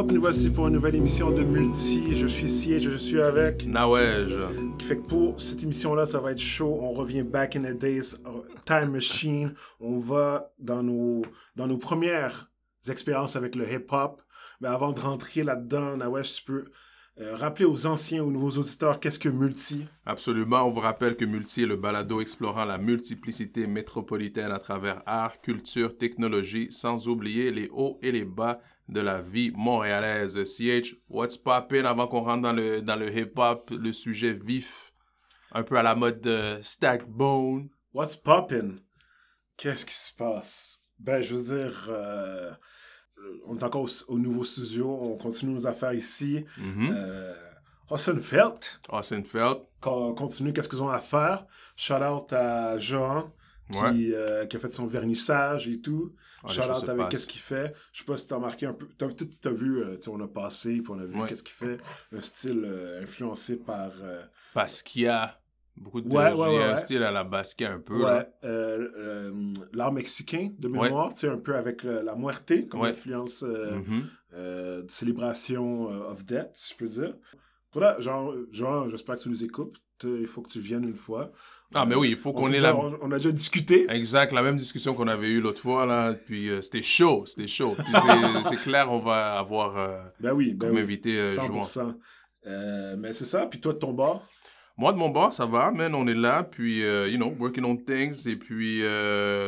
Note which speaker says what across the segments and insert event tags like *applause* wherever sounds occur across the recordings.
Speaker 1: up? Nous voici pour une nouvelle émission de Multi. Je suis Siege, je suis avec.
Speaker 2: Nawège.
Speaker 1: Qui fait que pour cette émission-là, ça va être chaud. On revient back in the days, uh, time machine. On va dans nos, dans nos premières expériences avec le hip-hop. Mais avant de rentrer là-dedans, Nawège, tu peux euh, rappeler aux anciens, aux nouveaux auditeurs, qu'est-ce que Multi?
Speaker 2: Absolument. On vous rappelle que Multi est le balado explorant la multiplicité métropolitaine à travers art, culture, technologie, sans oublier les hauts et les bas de la vie montréalaise. CH, what's poppin' avant qu'on rentre dans le, dans le hip-hop, le sujet vif, un peu à la mode de Stack Bone.
Speaker 1: What's poppin'? Qu'est-ce qui se passe? Ben, je veux dire, euh, on est encore au, au nouveau studio, on continue nos affaires ici. Euh, Hassenfeld,
Speaker 2: Austin Felt.
Speaker 1: qu'on continue qu'est-ce qu'ils ont à faire? Shout out à Jean qui,
Speaker 2: Ouais.
Speaker 1: euh, qui a fait son vernissage et tout.
Speaker 2: Ah, se
Speaker 1: avec qu'est-ce qu'il fait. Je sais pas si t'as remarqué un peu. T'as, t'as vu, euh, on a passé puis on a vu
Speaker 2: Ouais.
Speaker 1: qu'est-ce qu'il fait. Un style euh, influencé par. euh,
Speaker 2: Basquiat. Beaucoup de
Speaker 1: Ouais, ouais,
Speaker 2: un style à la Basquiat un peu.
Speaker 1: l'art mexicain de mémoire, tu sais, un peu avec la muerte comme influence euh, de célébration of death, si je peux dire. Voilà, genre, genre j'espère que tu nous écoutes. Il faut que tu viennes une fois.
Speaker 2: Ah, mais oui, il faut
Speaker 1: On,
Speaker 2: qu'on ait la...
Speaker 1: on, on a déjà discuté.
Speaker 2: Exact, la même discussion qu'on avait eue l'autre fois, là, puis euh, c'était chaud, c'était chaud. Puis c'est- *laughs* clair, on va avoir euh,
Speaker 1: Ben oui, ben
Speaker 2: comme
Speaker 1: oui.
Speaker 2: invité euh, Jouan.
Speaker 1: 100%. Euh, mais c'est ça. Puis toi, de ton bord,
Speaker 2: Moi, de mon bord, ça va, man, on est là, puis, euh, you know, working on things, et puis,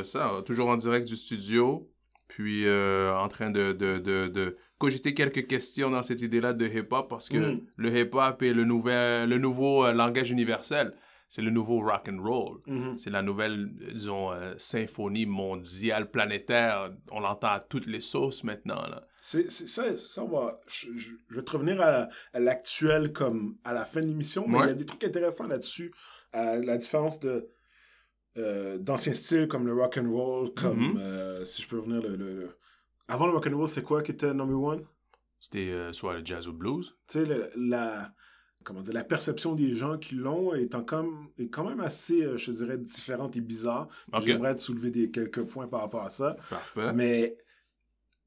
Speaker 2: ça, toujours en direct du studio, puis en train de, de, de, de cogiter quelques questions dans cette idée-là de hip-hop, parce que
Speaker 1: Mm.
Speaker 2: le hip-hop est le, nouvel, le nouveau langage universel, c'est le nouveau rock and roll.
Speaker 1: Mhm.
Speaker 2: C'est la nouvelle, disons, euh, symphonie mondiale, planétaire. On l'entend à toutes les sauces maintenant, là.
Speaker 1: c'est ça, ça va, je, vais te revenir à, à l'actuel comme à la fin de l'émission, mais il y a des trucs intéressants là-dessus. à la différence de euh, d'anciens styles comme le rock and roll, comme
Speaker 2: Mhm.
Speaker 1: euh, si je peux revenir le, le- le- avant le rock and roll, c'est quoi qui était number one?
Speaker 2: C'était euh, soit le jazz ou le blues.
Speaker 1: Tu sais, la, comment dire, la perception des gens qui l'ont est, en comme, est quand même assez, euh, je dirais, différente et bizarre. J'aimerais te soulever des, quelques points par rapport à ça.
Speaker 2: Parfait.
Speaker 1: Mais, tu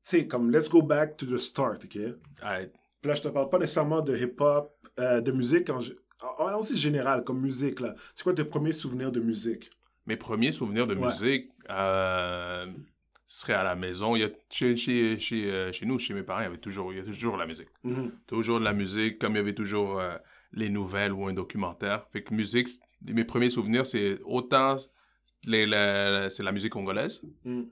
Speaker 1: sais, comme let's go back to the start, OK? Puis là, je te parle pas nécessairement de hip-hop, euh, de musique, en, en, en aussi général, comme musique, là. C'est quoi tes premiers souvenirs de musique?
Speaker 2: Mes premiers souvenirs de
Speaker 1: Ouais.
Speaker 2: musique euh, seraient à la maison. Il y a, chez, chez, chez, euh, chez nous, chez mes parents, il y avait toujours, il y a toujours la musique.
Speaker 1: Mhm.
Speaker 2: Toujours de la musique, comme il y avait toujours euh, les nouvelles ou un documentaire. Fait que musique, mes premiers souvenirs, c'est autant les, la- c'est la musique congolaise,
Speaker 1: Mhm.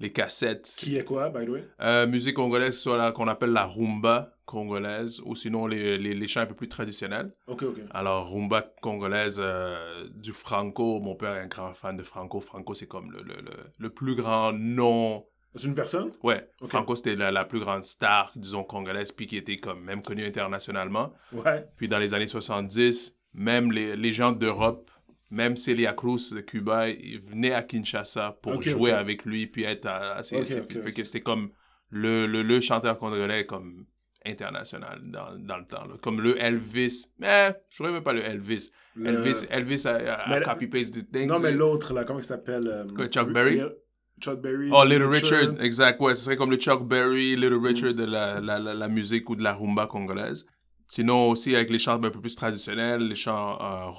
Speaker 2: les cassettes.
Speaker 1: Qui est quoi, by the way?
Speaker 2: Euh, musique congolaise, soit qu'on appelle la rumba congolaise, ou sinon les, les, les chants un peu plus traditionnels.
Speaker 1: OK, OK.
Speaker 2: Alors, rumba congolaise, euh, du franco, mon père est un grand fan de franco. Franco, c'est comme le, le, le, le plus grand nom.
Speaker 1: C'est une personne?
Speaker 2: Ouais. Franco, c'était la, la plus grande star, disons, congolaise, puis qui était comme même connue internationalement.
Speaker 1: Ouais.
Speaker 2: Puis dans les années 70, même les, les gens d'Europe, même Celia Cruz de Cuba, ils venaient à Kinshasa pour jouer avec lui, puis être à, à que c'était comme le, le, le chanteur congolais comme international dans, dans le temps. là. Comme le Elvis. Mais je ne même pas le Elvis.
Speaker 1: Le-
Speaker 2: Elvis, Elvis a, a- a copy-paste things.
Speaker 1: Non, mais l'autre, là, comment il s'appelle? euh,
Speaker 2: Chuck Berry?
Speaker 1: Chuck Berry.
Speaker 2: Oh, Little Richard, exact. Ouais, ce serait comme le Chuck Berry, Little Richard de la, la, la, la musique ou de la rumba congolaise. Sinon, aussi avec les chants un peu plus traditionnels, les chants euh,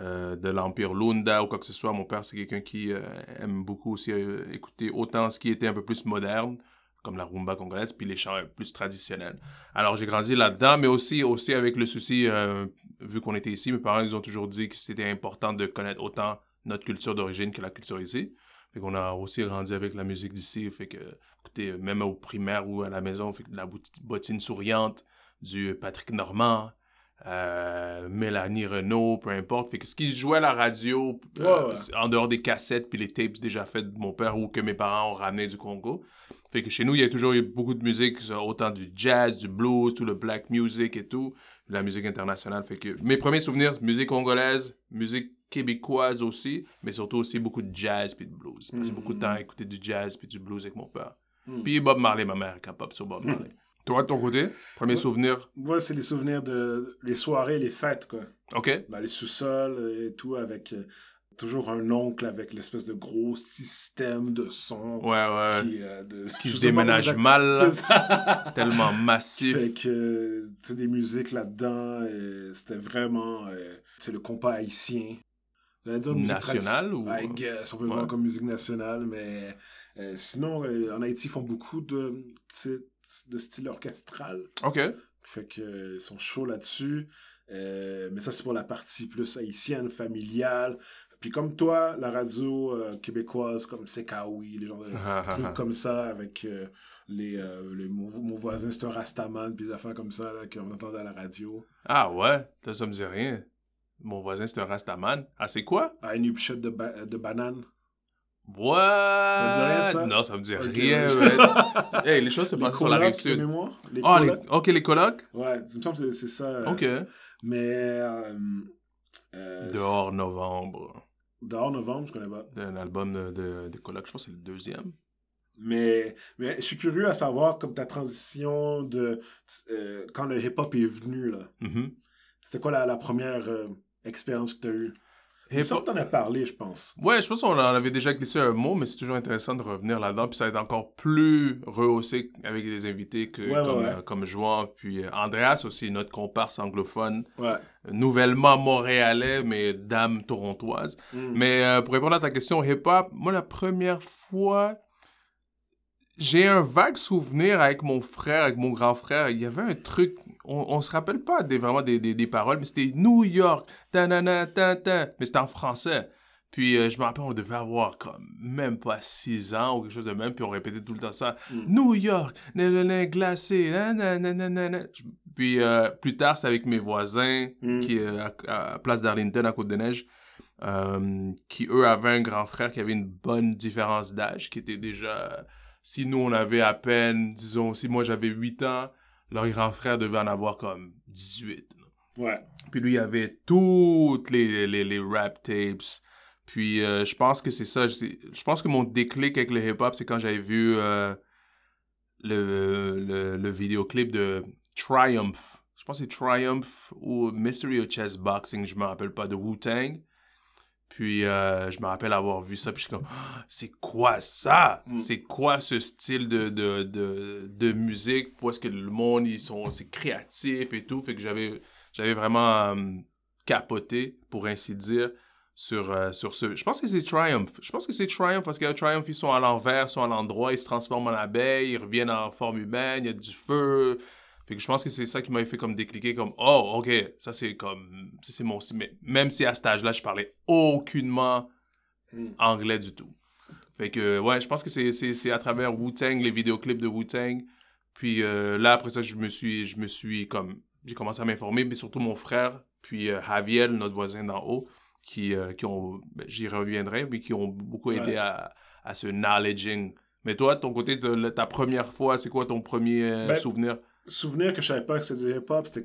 Speaker 2: euh, de l'Empire Lunda ou quoi que ce soit. Mon père, c'est quelqu'un qui euh, aime beaucoup aussi écouter autant ce qui était un peu plus moderne, comme la rumba congolaise, puis les chants euh, plus traditionnels. Alors, j'ai grandi là-dedans, mais aussi, aussi avec le souci, euh, vu qu'on était ici, mes parents, ils ont toujours dit que c'était important de connaître autant notre culture d'origine que la culture ici. Fait qu'on a aussi grandi avec la musique d'ici. Fait que, même au primaire ou à la maison, fait que de la bottine souriante, du Patrick Normand, euh, Mélanie Renault, peu importe. Fait que ce qui se jouait à la radio, euh,
Speaker 1: Ouais, ouais.
Speaker 2: c'est- en dehors des cassettes puis les tapes déjà faites de mon père ou que mes parents ont ramené du Congo. Fait que chez nous, il y a toujours eu beaucoup de musique, autant du jazz, du blues, tout le black music et tout, la musique internationale. Fait que mes premiers souvenirs, musique congolaise, musique québécoise aussi, mais surtout aussi beaucoup de jazz puis de blues. J'ai passé beaucoup de temps à écouter du jazz puis du blues avec mon père.
Speaker 1: Mhm.
Speaker 2: Puis Bob Marley, ma mère, capable sur Bob Marley. Toi, de ton côté, premier
Speaker 1: Ouais.
Speaker 2: souvenir,
Speaker 1: Moi, c'est les souvenirs de les soirées, les fêtes, quoi.
Speaker 2: ok?
Speaker 1: Dans les sous-sols et tout, avec euh, toujours un oncle avec l'espèce de gros système de son
Speaker 2: Ouais, ouais.
Speaker 1: qui, euh, de-
Speaker 2: Qui *laughs*
Speaker 1: je
Speaker 2: se
Speaker 1: pas
Speaker 2: déménage mal.
Speaker 1: C'est *laughs*
Speaker 2: tellement massif.
Speaker 1: Fait que, tu sais, des musiques là-dedans, euh, c'était vraiment, euh, sais, le compas haïtien. Dire musique
Speaker 2: National
Speaker 1: tradi-
Speaker 2: ou-
Speaker 1: I guess, on peut le
Speaker 2: Ouais.
Speaker 1: voir comme musique nationale, mais euh, sinon, euh, en Haïti, ils font beaucoup de, de style orchestral.
Speaker 2: Ok.
Speaker 1: Fait que, euh, ils sont chauds là-dessus. Euh, mais ça, c'est pour la partie plus haïtienne, familiale. Puis comme toi, la radio euh, québécoise, comme Sekaoui, les gens de *laughs* trucs comme ça, avec euh, les, les- mon, mon voisin, c'est un Rastaman, puis des affaires comme ça, là, qu'on entendait à la radio.
Speaker 2: ah ouais, ça, ça me dit rien. Mon voisin, c'est un Rastaman. Ah, c'est quoi?
Speaker 1: Ah, une upshot de, ba- de banane.
Speaker 2: What?
Speaker 1: Ça te dit rien, ça?
Speaker 2: Non, ça me dit rien,
Speaker 1: ouais. *laughs*
Speaker 2: hey, les choses se passent sur la rive sud.
Speaker 1: Les
Speaker 2: Ah, les...
Speaker 1: colocs.
Speaker 2: ok, les colocs?
Speaker 1: Ouais, il me semble que c'est- ça. euh,
Speaker 2: Ok.
Speaker 1: Mais... Euh, euh,
Speaker 2: Dehors novembre.
Speaker 1: Dehors novembre, je connais pas.
Speaker 2: Un album de, de, de colocs, je pense que c'est le deuxième.
Speaker 1: Mais, mais je suis curieux à savoir comme ta transition de euh, quand le hip-hop est venu là.
Speaker 2: Mhm.
Speaker 1: C'était quoi la, la première expérience que tu as eue?
Speaker 2: Hip-hop-
Speaker 1: semble que t'en as parlé, je pense.
Speaker 2: Ouais, je pense qu'on en avait déjà glissé un mot, mais c'est toujours intéressant de revenir là-dedans. Puis ça va être encore plus rehaussé avec des invités que,
Speaker 1: Ouais,
Speaker 2: comme,
Speaker 1: ouais.
Speaker 2: euh, comme Juan. Puis euh, Andreas aussi, notre comparse anglophone,
Speaker 1: Ouais.
Speaker 2: nouvellement montréalais, mais dame torontoise.
Speaker 1: Mm.
Speaker 2: Mais euh, pour répondre à ta question hip-hop, moi, la première fois, j'ai un vague souvenir avec mon frère, avec mon grand frère. Il y avait un truc, on, on se rappelle pas des, vraiment des, des, des paroles, mais c'était New York, ta-na-na, ta-ta, mais c'était en français. Puis euh, je me rappelle, on devait avoir comme même pas 6 ans ou quelque chose de même, puis on répétait tout le temps ça.
Speaker 1: Mm.
Speaker 2: New York, nanana, glacé, nanana. Puis euh, plus tard, c'est avec mes voisins
Speaker 1: Mm.
Speaker 2: qui à, à Place d'Arlington, à Côte-des-Neiges, euh, qui eux avaient un grand frère qui avait une bonne différence d'âge, qui était déjà... Si nous, on avait à peine, disons, si moi j'avais 8 ans, leur grand frère devait en avoir comme 18. là.
Speaker 1: Ouais.
Speaker 2: Puis lui, il avait toutes les, les, les rap tapes. Puis euh, je pense que c'est ça. Je, je pense que mon déclic avec le hip-hop, c'est quand j'avais vu euh, le, le, le vidéoclip de Triumph. Je pense que c'est Triumph ou Mystery of Chess Boxing, je me rappelle pas, de Wu-Tang. Puis euh, je me rappelle avoir vu ça, puis je suis comme, Ah, c'est quoi ça?
Speaker 1: Mm.
Speaker 2: C'est quoi ce style de, de, de, de musique? Où est-ce que le monde, ils sont, c'est créatif et tout? Fait que j'avais, j'avais vraiment euh, capoté, pour ainsi dire, sur, euh, sur ce. Je pense que c'est Triumph. Je pense que c'est Triumph parce que Triumph, ils sont à l'envers, ils sont à l'endroit, ils se transforment en abeille, ils reviennent en forme humaine, il y a du feu. Fait que je pense que c'est ça qui m'avait fait comme décliquer comme oh ok ça c'est comme ça c'est mon même si à cet âge-là je parlais aucunement
Speaker 1: Mm.
Speaker 2: anglais du tout. Fait que ouais je pense que c'est c'est c'est à travers Wu-Tang les vidéoclips de Wu-Tang puis euh, là après ça je me suis je me suis comme j'ai commencé à m'informer mais surtout mon frère puis euh, Javier notre voisin d'en haut qui euh, qui ont ben, j'y reviendrai mais qui ont beaucoup aidé à à ce knowledging. Mais toi de ton côté de- ta première fois c'est quoi ton premier
Speaker 1: Ben,
Speaker 2: souvenir?
Speaker 1: Souvenir que je savais pas que c'était du hip-hop, c'était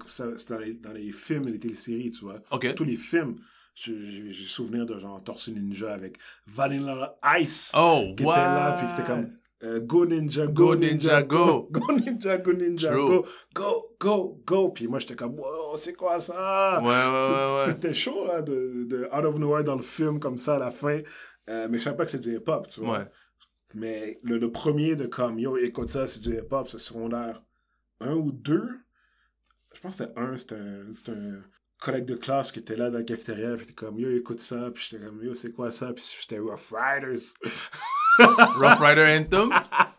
Speaker 1: dans les, dans les films et les téléséries, tu vois.
Speaker 2: Ok.
Speaker 1: Tous les films, j'ai souvenir de genre Tortue Ninja avec Vanilla Ice.
Speaker 2: Oh,
Speaker 1: qui
Speaker 2: what?
Speaker 1: était là, puis qui était comme euh, Go Ninja,
Speaker 2: Go
Speaker 1: Go,
Speaker 2: Ninja,
Speaker 1: Ninja,
Speaker 2: go.
Speaker 1: Go! *laughs* Go Ninja, Go Ninja,
Speaker 2: True.
Speaker 1: Go! Go, Go, Go! Puis moi, j'étais comme, wow, c'est quoi ça?
Speaker 2: Ouais, ouais,
Speaker 1: C'est-
Speaker 2: ouais, ouais.
Speaker 1: C'était chaud, là, de, de Out of Nowhere dans le film, comme ça, à la fin. Euh, mais je savais pas que c'était du hip-hop, tu vois.
Speaker 2: Ouais.
Speaker 1: Mais le, le premier de comme, yo, écoute ça, c'est du hip-hop, c'est secondaire. Un ou deux? Je pense que c'était un, c'était un, c'était un collègue de classe qui était là dans la cafétéria, puis était comme, yo, écoute ça, puis j'étais comme, yo, c'est quoi ça? Puis j'étais Rough Riders. *laughs*
Speaker 2: Rough Rider Anthem?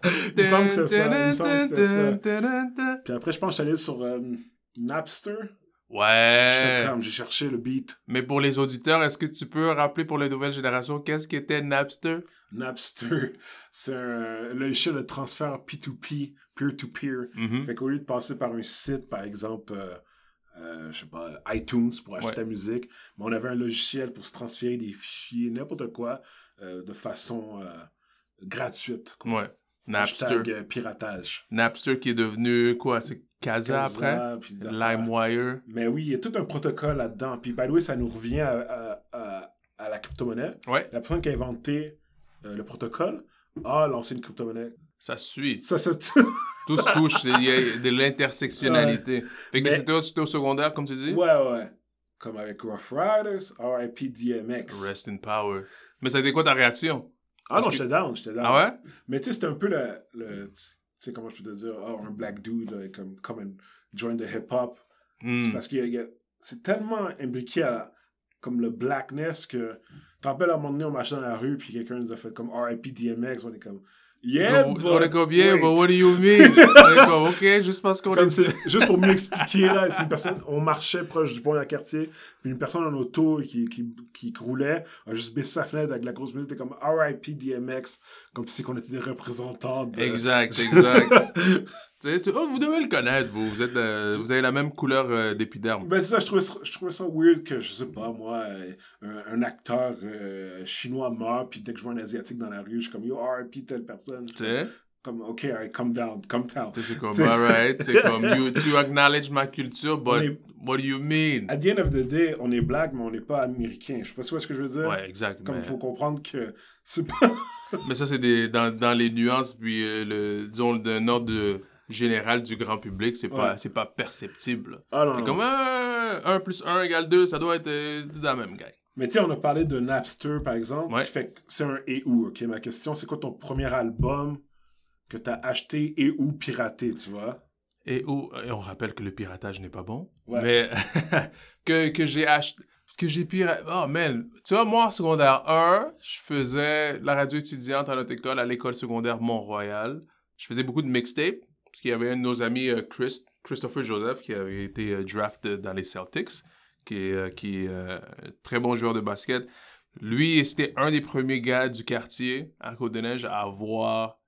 Speaker 2: *laughs*
Speaker 1: Il me semble que c'est ça, il me semble que c'était ça. Puis après, je pense que allé sur euh, Napster.
Speaker 2: Ouais.
Speaker 1: j'ai cherché le beat.
Speaker 2: Mais pour les auditeurs, est-ce que tu peux rappeler pour les nouvelles générations qu'est-ce qu'était Napster?
Speaker 1: Napster, c'est un logiciel de transfert P2P, peer-to-peer.
Speaker 2: Mhm.
Speaker 1: Fait qu'au lieu de passer par un site, par exemple, euh, euh, je sais pas, iTunes pour acheter
Speaker 2: Ouais.
Speaker 1: ta musique, mais on avait un logiciel pour se transférer des fichiers, n'importe quoi, euh, de façon gratuite. quoi.
Speaker 2: Ouais. Napster.
Speaker 1: Hashtag piratage.
Speaker 2: Napster qui est devenu quoi? C'est Casa, après? LimeWire.
Speaker 1: Mais oui, il y a tout un protocole là-dedans. Puis, by the way, ça nous revient à, à- à- à la crypto-monnaie.
Speaker 2: Ouais.
Speaker 1: La personne qui a inventé euh, le protocole a lancé une crypto-monnaie.
Speaker 2: Ça suit.
Speaker 1: Ça, ça, *laughs*
Speaker 2: Tout se touche. Il y a de l'intersectionnalité. Fait que
Speaker 1: Mais-
Speaker 2: c'était c'était au secondaire, comme tu dis?
Speaker 1: Ouais, ouais. comme avec Rough Riders, RIP DMX.
Speaker 2: Rest in power. Mais ça a été quoi ta réaction?
Speaker 1: Ah non,
Speaker 2: Parce que-
Speaker 1: j'étais down, j'étais down.
Speaker 2: Ah ouais?
Speaker 1: Mais tu sais, c'était un peu le. le tu sais, comment je peux te dire, oh, un black dude, là, comme, comme un join de hip-hop.
Speaker 2: Hmm.
Speaker 1: C'est parce que y a- c'est tellement imbriqué à la- comme le blackness que. Tu te rappelles à un moment donné, on marchait dans la rue, puis quelqu'un nous a fait comme RIP DMX, on est comme. Yeah,
Speaker 2: on,
Speaker 1: but
Speaker 2: on est comme, yeah,
Speaker 1: wait.
Speaker 2: but what do you mean? on est comme, ok, juste parce qu'on est... *laughs*
Speaker 1: juste pour m'expliquer, là, c'est une personne, on marchait proche du pont d'un quartier, puis une personne en auto qui, qui, qui roulait a juste baissé sa fenêtre avec la grosse musique, comme RIP DMX, comme si qu'on était des représentants de...
Speaker 2: Exact, exact. *laughs* Tu sais, tu- oh, vous devez le connaître, vous. Vous, êtes, euh, vous avez la même couleur euh, d'épiderme.
Speaker 1: Ben ça, je trouvais ça, je trouvais ça weird que, je sais pas, moi, euh, un, acteur euh, chinois meurt, puis dès que je vois un Asiatique dans la rue, je suis comme, yo, RIP telle personne.
Speaker 2: Tu sais?
Speaker 1: Comme, ok, alright, come down, come down.
Speaker 2: Tu sais, c'est comme, alright, c'est *laughs* comme, you, tu acknowledge ma culture, but
Speaker 1: est-
Speaker 2: what do you mean?
Speaker 1: At the end of the day, on est black, mais on n'est pas américain. Je sais pas si ce que je veux dire.
Speaker 2: Ouais, exact.
Speaker 1: Comme il
Speaker 2: mais-
Speaker 1: faut comprendre que c'est pas. *laughs*
Speaker 2: Mais ça, c'est des, dans, dans les nuances, puis euh, le, disons, d'un ordre de- général du grand public, c'est pas, c'est pas perceptible.
Speaker 1: Ah
Speaker 2: C'est comme 1 plus 1 égale 2, ça doit être euh, dans la même gang.
Speaker 1: Mais tu sais, on a parlé de Napster, par exemple.
Speaker 2: Ouais.
Speaker 1: qui fait que c'est un et ou, ok? Ma question, c'est quoi ton premier album que t'as acheté et ou piraté, tu vois?
Speaker 2: Et, où, et on rappelle que le piratage n'est pas bon.
Speaker 1: Ouais.
Speaker 2: Mais *laughs* que, que j'ai acheté. Que j'ai piraté. Oh, man. Tu vois, moi, en secondaire 1, je faisais la radio étudiante à notre école, à l'école secondaire Mont-Royal. Je faisais beaucoup de mixtapes. Parce qu'il y avait un de nos amis, euh, Chris, Christopher Joseph, qui avait été euh, draft dans les Celtics, qui est, euh, qui est euh, un très bon joueur de basket. Lui, c'était un des premiers gars du quartier à Côte-des-Neiges à avoir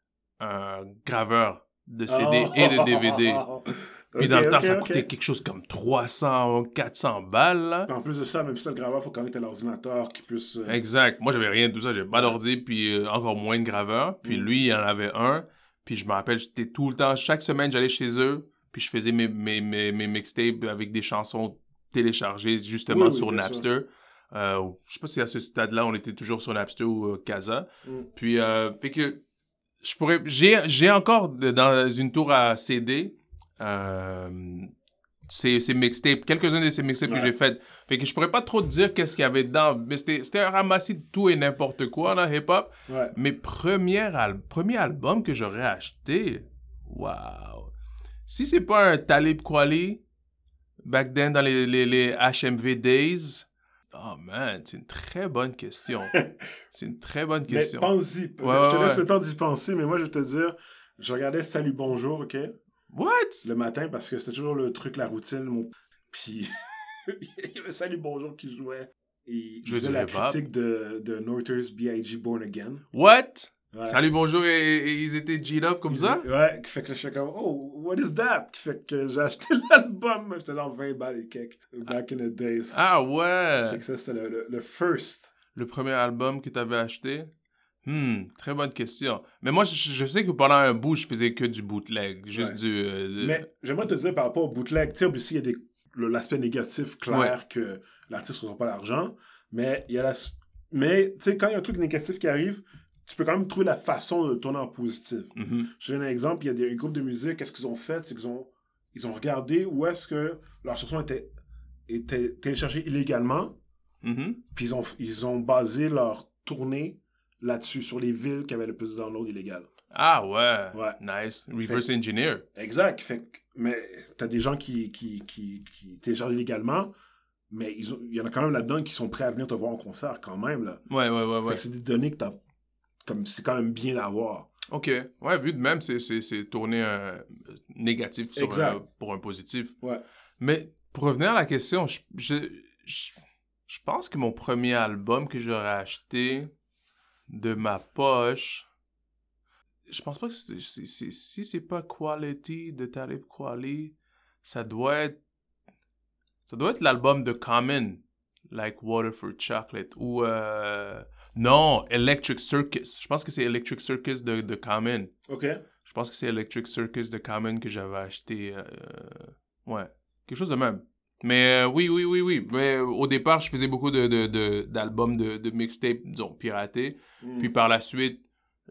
Speaker 2: un graveur de CD et de DVD. *laughs* Puis dans le temps, ça coûtait quelque chose comme 300, 400 balles. là.
Speaker 1: En plus de ça, même si t'as le graveur, faut quand même que l'ordinateur qui puisse. euh,
Speaker 2: Exact. Moi, j'avais rien de tout ça. J'avais pas d'ordi, puis euh, encore moins de graveur. Puis
Speaker 1: Mm.
Speaker 2: lui, il en avait un. Puis je me rappelle, j'étais tout le temps, chaque semaine, j'allais chez eux, puis je faisais mes, mes, mes, mes mixtapes avec des chansons téléchargées justement
Speaker 1: Oui,
Speaker 2: sur Napster. Euh, je sais pas si à ce stade-là, on était toujours sur Napster ou euh, Casa.
Speaker 1: Mm.
Speaker 2: Puis, euh, fait que je pourrais. J'ai, j'ai encore de- dans une tour à CD. Ces, ces mixtapes, quelques-uns de ces mixtapes
Speaker 1: Ouais.
Speaker 2: que j'ai fait. Fait que je pourrais pas trop te dire qu'est-ce qu'il y avait dedans. Mais c'était, un ramassis de tout et n'importe quoi, là, hip-hop.
Speaker 1: Ouais.
Speaker 2: Mes premiers al- premier album que j'aurais acheté, waouh. Si c'est pas un Talib Kweli, back then dans les, les, les HMV days, oh man, c'est une très bonne question. *laughs* c'est une très bonne
Speaker 1: Mais
Speaker 2: question.
Speaker 1: pense-y.
Speaker 2: Ouais,
Speaker 1: je te
Speaker 2: ouais,
Speaker 1: laisse
Speaker 2: ouais.
Speaker 1: le temps d'y penser, mais moi, je vais te dire, je regardais Salut Bonjour, ok?
Speaker 2: What?
Speaker 1: Le matin, parce que c'était toujours le truc, la routine. Mon... *laughs* Puis, il y avait Salut Bonjour qui jouait. Et faisait
Speaker 2: du
Speaker 1: la critique de, de Northers B.I.G. Born Again.
Speaker 2: What?
Speaker 1: Ouais.
Speaker 2: Salut, bonjour, et, et ils étaient G'd up comme
Speaker 1: Ils-
Speaker 2: ça?
Speaker 1: Ouais, qui fait que je suis comme, oh, what is that? Qui fait que j'ai acheté *laughs* l'album, j'étais genre 20 balles et quelques, back in the days.
Speaker 2: Ah
Speaker 1: Fait
Speaker 2: ouais!
Speaker 1: que ça, c'était le, le, le first.
Speaker 2: Le premier album que tu avais acheté? Hmm, très bonne question. Mais moi, je, je sais que pendant un bout, je faisais que du bootleg. Juste
Speaker 1: Ouais.
Speaker 2: du. euh,
Speaker 1: Mais j'aimerais te dire par rapport au bootleg, tu sais, il y a des- l'aspect négatif clair que l'artiste ne reçoit pas l'argent, mais il y a la, mais tu sais, quand il y a un truc négatif qui arrive, tu peux quand même trouver la façon de le tourner en positif.
Speaker 2: Mhm.
Speaker 1: Je donne un exemple, il y a des un groupe de musique, qu'est-ce qu'ils ont fait, c'est qu'ils ont, ils ont regardé où est-ce que leur chanson était, était téléchargée illégalement,
Speaker 2: Mhm.
Speaker 1: puis ils ont, ils ont basé leur tournée là-dessus, sur les villes qui avaient le plus de download illégal.
Speaker 2: Ah ouais.
Speaker 1: Ouais.
Speaker 2: Nice. Reverse engineer.
Speaker 1: Exact. Fait mais t'as des gens qui, qui, qui, qui téléchargent illégalement, mais il y en a quand même là-dedans qui sont prêts à venir te voir en concert quand même. Là.
Speaker 2: Ouais, ouais, ouais, ouais.
Speaker 1: c'est des données que t'as. Comme c'est quand même bien d'avoir.
Speaker 2: Ok. Ouais, vu de même, c'est, tourner un négatif sur
Speaker 1: Exact.
Speaker 2: un- pour un positif.
Speaker 1: Ouais.
Speaker 2: Mais pour revenir à la question, je, je, je, je pense que mon premier album que j'aurais acheté de ma poche, je pense pas que si c'est pas Quality de Talib Kweli, ça doit être ça doit être l'album de Common, like Water for Chocolate ou euh, non Electric Circus. Je pense que c'est Electric Circus de, de Common.
Speaker 1: OK?
Speaker 2: Je pense que c'est Electric Circus de Common que j'avais acheté. euh, ouais, quelque chose de même. Mais euh, oui, oui, oui, oui. Mais euh, au départ, je faisais beaucoup de, de, de- d'albums de, de mixtapes, disons, piratés.
Speaker 1: Mm.
Speaker 2: Puis par la suite,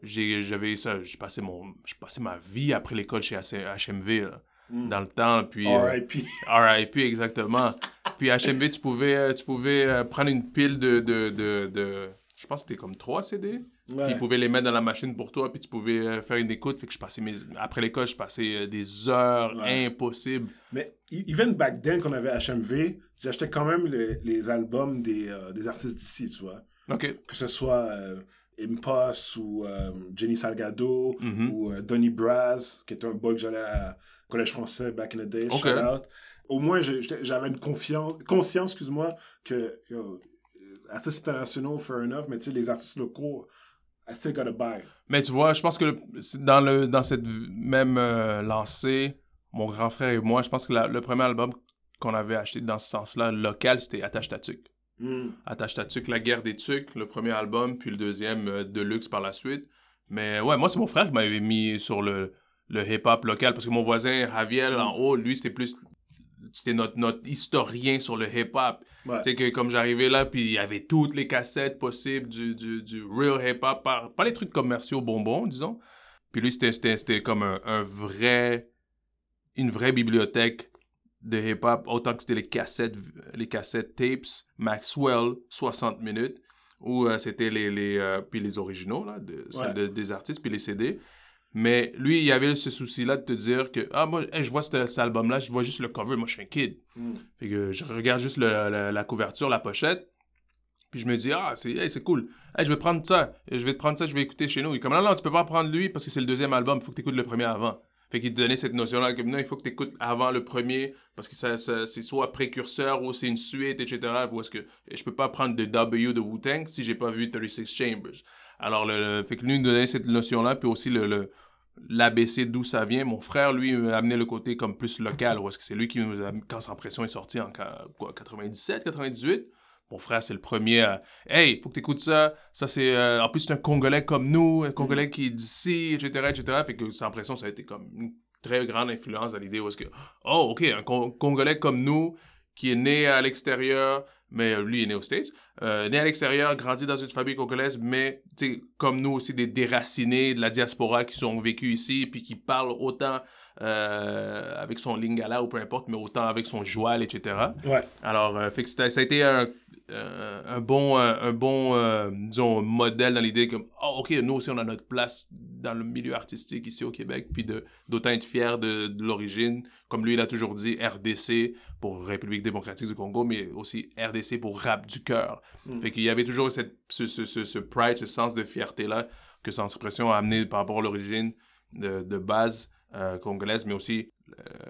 Speaker 2: j'avais ça. Je passais, mon, je passais ma vie après l'école chez HMV. là. dans le temps. Puis, euh,
Speaker 1: R.I.P. *laughs*
Speaker 2: RIP, exactement. Puis HMV, tu pouvais, tu pouvais prendre une pile de, de, de, de- je pense que c'était comme trois CD.
Speaker 1: Ouais.
Speaker 2: Puis ils pouvaient les mettre dans la machine pour toi, puis tu pouvais euh, faire une écoute. Fait que je passais mes... Après l'école, je passais euh, des heures
Speaker 1: Ouais.
Speaker 2: impossibles.
Speaker 1: Mais even back then, quand on avait HMV, j'achetais quand même les, les albums des, euh, des artistes d'ici, tu vois.
Speaker 2: OK.
Speaker 1: Que ce soit Impost ou Jenny Salgado
Speaker 2: Mhm.
Speaker 1: ou Donny Braz, qui était un boy que j'allais à collège français back in the day. Shout out. Au moins, j'avais une confiance, conscience, excuse-moi, que yo, artistes internationaux, fair enough, mais tu sais, les artistes locaux, I still gotta buy.
Speaker 2: Mais tu vois, je pense que le- dans, le, dans cette même euh, lancée, mon grand frère et moi, je pense que la- le premier album qu'on avait acheté dans ce sens-là, local, c'était Attache ta tuque.
Speaker 1: Hmm.
Speaker 2: Attache ta tuque, La guerre des tuques, le premier album, puis le deuxième, euh, Deluxe par la suite. Mais ouais, moi, c'est mon frère qui m'avait mis sur le, le hip-hop local, parce que mon voisin, Javier, en haut, lui, c'était plus... C'était notre, notre historien sur le hip-hop.
Speaker 1: Ouais.
Speaker 2: Tu sais que comme j'arrivais là, puis il y avait toutes les cassettes possibles du, du, du real hip-hop, pas, pas les trucs commerciaux bonbons, disons. Puis lui, c'était- c'était c'était comme un, un vrai... Une vraie bibliothèque de hip-hop, autant que c'était les cassettes, les cassettes tapes, Maxwell, 60 minutes, ou euh, c'était les, les, euh, puis les originaux, là, de- des artistes, puis les CD. Mais lui, il avait ce souci-là de te dire que, ah, moi, hey, je vois cet, cet album-là, je vois juste le cover, moi, je suis un kid.
Speaker 1: Hmm.
Speaker 2: Fait que je regarde juste le- la, la couverture, la pochette, puis je me dis, ah, c'est hey, cool. Hey, je vais prendre ça, je vais te prendre ça, je vais écouter chez nous. Il est comme, non, non, tu peux pas prendre lui parce que c'est le deuxième album, il faut que tu écoutes le premier avant. Fait qu'il te donnait cette notion-là, que non, il faut que tu écoutes avant le premier, parce que ça, ça- c'est soit précurseur ou c'est une suite, etc. Ou est-ce que je peux pas prendre de W de Wu-Tang si j'ai pas vu 36 Chambers. Alors, le, fait que lui, nous donnait cette notion-là, puis aussi le, le- l'ABC d'où ça vient. Mon frère, lui, m'a amené le côté comme plus local, ou est-ce que c'est lui qui nous a, quand Sans Pression est sorti en quoi, 97, 98. Mon frère, c'est le premier à Hey, faut que t'écoutes ça. Ça, c'est. euh, en plus, c'est un Congolais comme nous, un Congolais qui est d'ici, etc., etc. Fait que Sans Pression, ça a été comme une très grande influence à l'idée où est-ce que. Oh, OK, un Con- Congolais comme nous, qui est né à l'extérieur, mais euh, lui, il est né aux States. Euh, né à l'extérieur, grandi dans une famille congolaise, mais comme nous aussi, des déracinés de la diaspora qui sont vécus ici, puis qui parlent autant euh, avec son lingala ou peu importe, mais autant avec son joual, etc.
Speaker 1: Ouais.
Speaker 2: Alors, euh, fait que ça a été un, euh, un bon, euh, un bon euh, disons, modèle dans l'idée que, oh, OK, nous aussi, on a notre place dans le milieu artistique ici au Québec, puis d'autant être fier de, de l'origine. Comme lui, il a toujours dit RDC pour République démocratique du Congo, mais aussi RDC pour rap du cœur.
Speaker 1: Mm.
Speaker 2: Fait qu'il y avait toujours cette, ce, ce, ce, ce pride, ce sens de fierté-là que Sans Expression a amené par rapport à l'origine de, de base euh, congolaise, mais aussi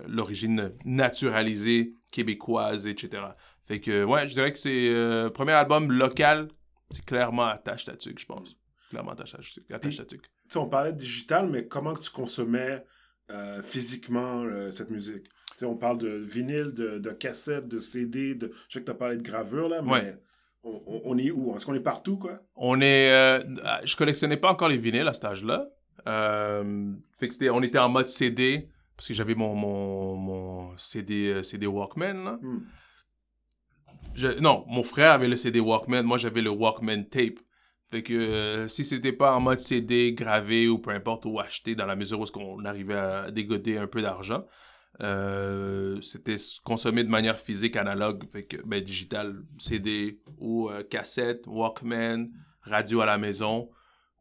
Speaker 2: l'origine naturalisée québécoise, etc. Fait que, ouais, je dirais que c'est euh, premier album local, c'est clairement Attache Tatuc, je pense. Clairement Attache Tatuc.
Speaker 1: Tu on parlait de digital, mais comment tu consommais euh, physiquement euh, cette musique? On parle de vinyle, de, de cassette, de CD, de... je sais que tu as parlé de gravure, là, mais
Speaker 2: Ouais.
Speaker 1: on, on- on est où? Est-ce qu'on est partout, quoi?
Speaker 2: On est. euh, je collectionnais pas encore les vinyles à cet âge-là. Fait que c'était- on était en mode CD, parce que j'avais mon, mon, mon CD, CD Walkman. là.
Speaker 1: Hmm.
Speaker 2: Je- non, mon frère avait le CD Walkman, moi j'avais le Walkman tape. Fait que euh, si c'était pas en mode CD gravé ou peu importe, ou acheté dans la mesure où qu'on arrivait à dégoder un peu d'argent, euh, c'était consommé de manière physique, analogue, fait que, ben, digital, CD ou euh, cassette, Walkman, radio à la maison,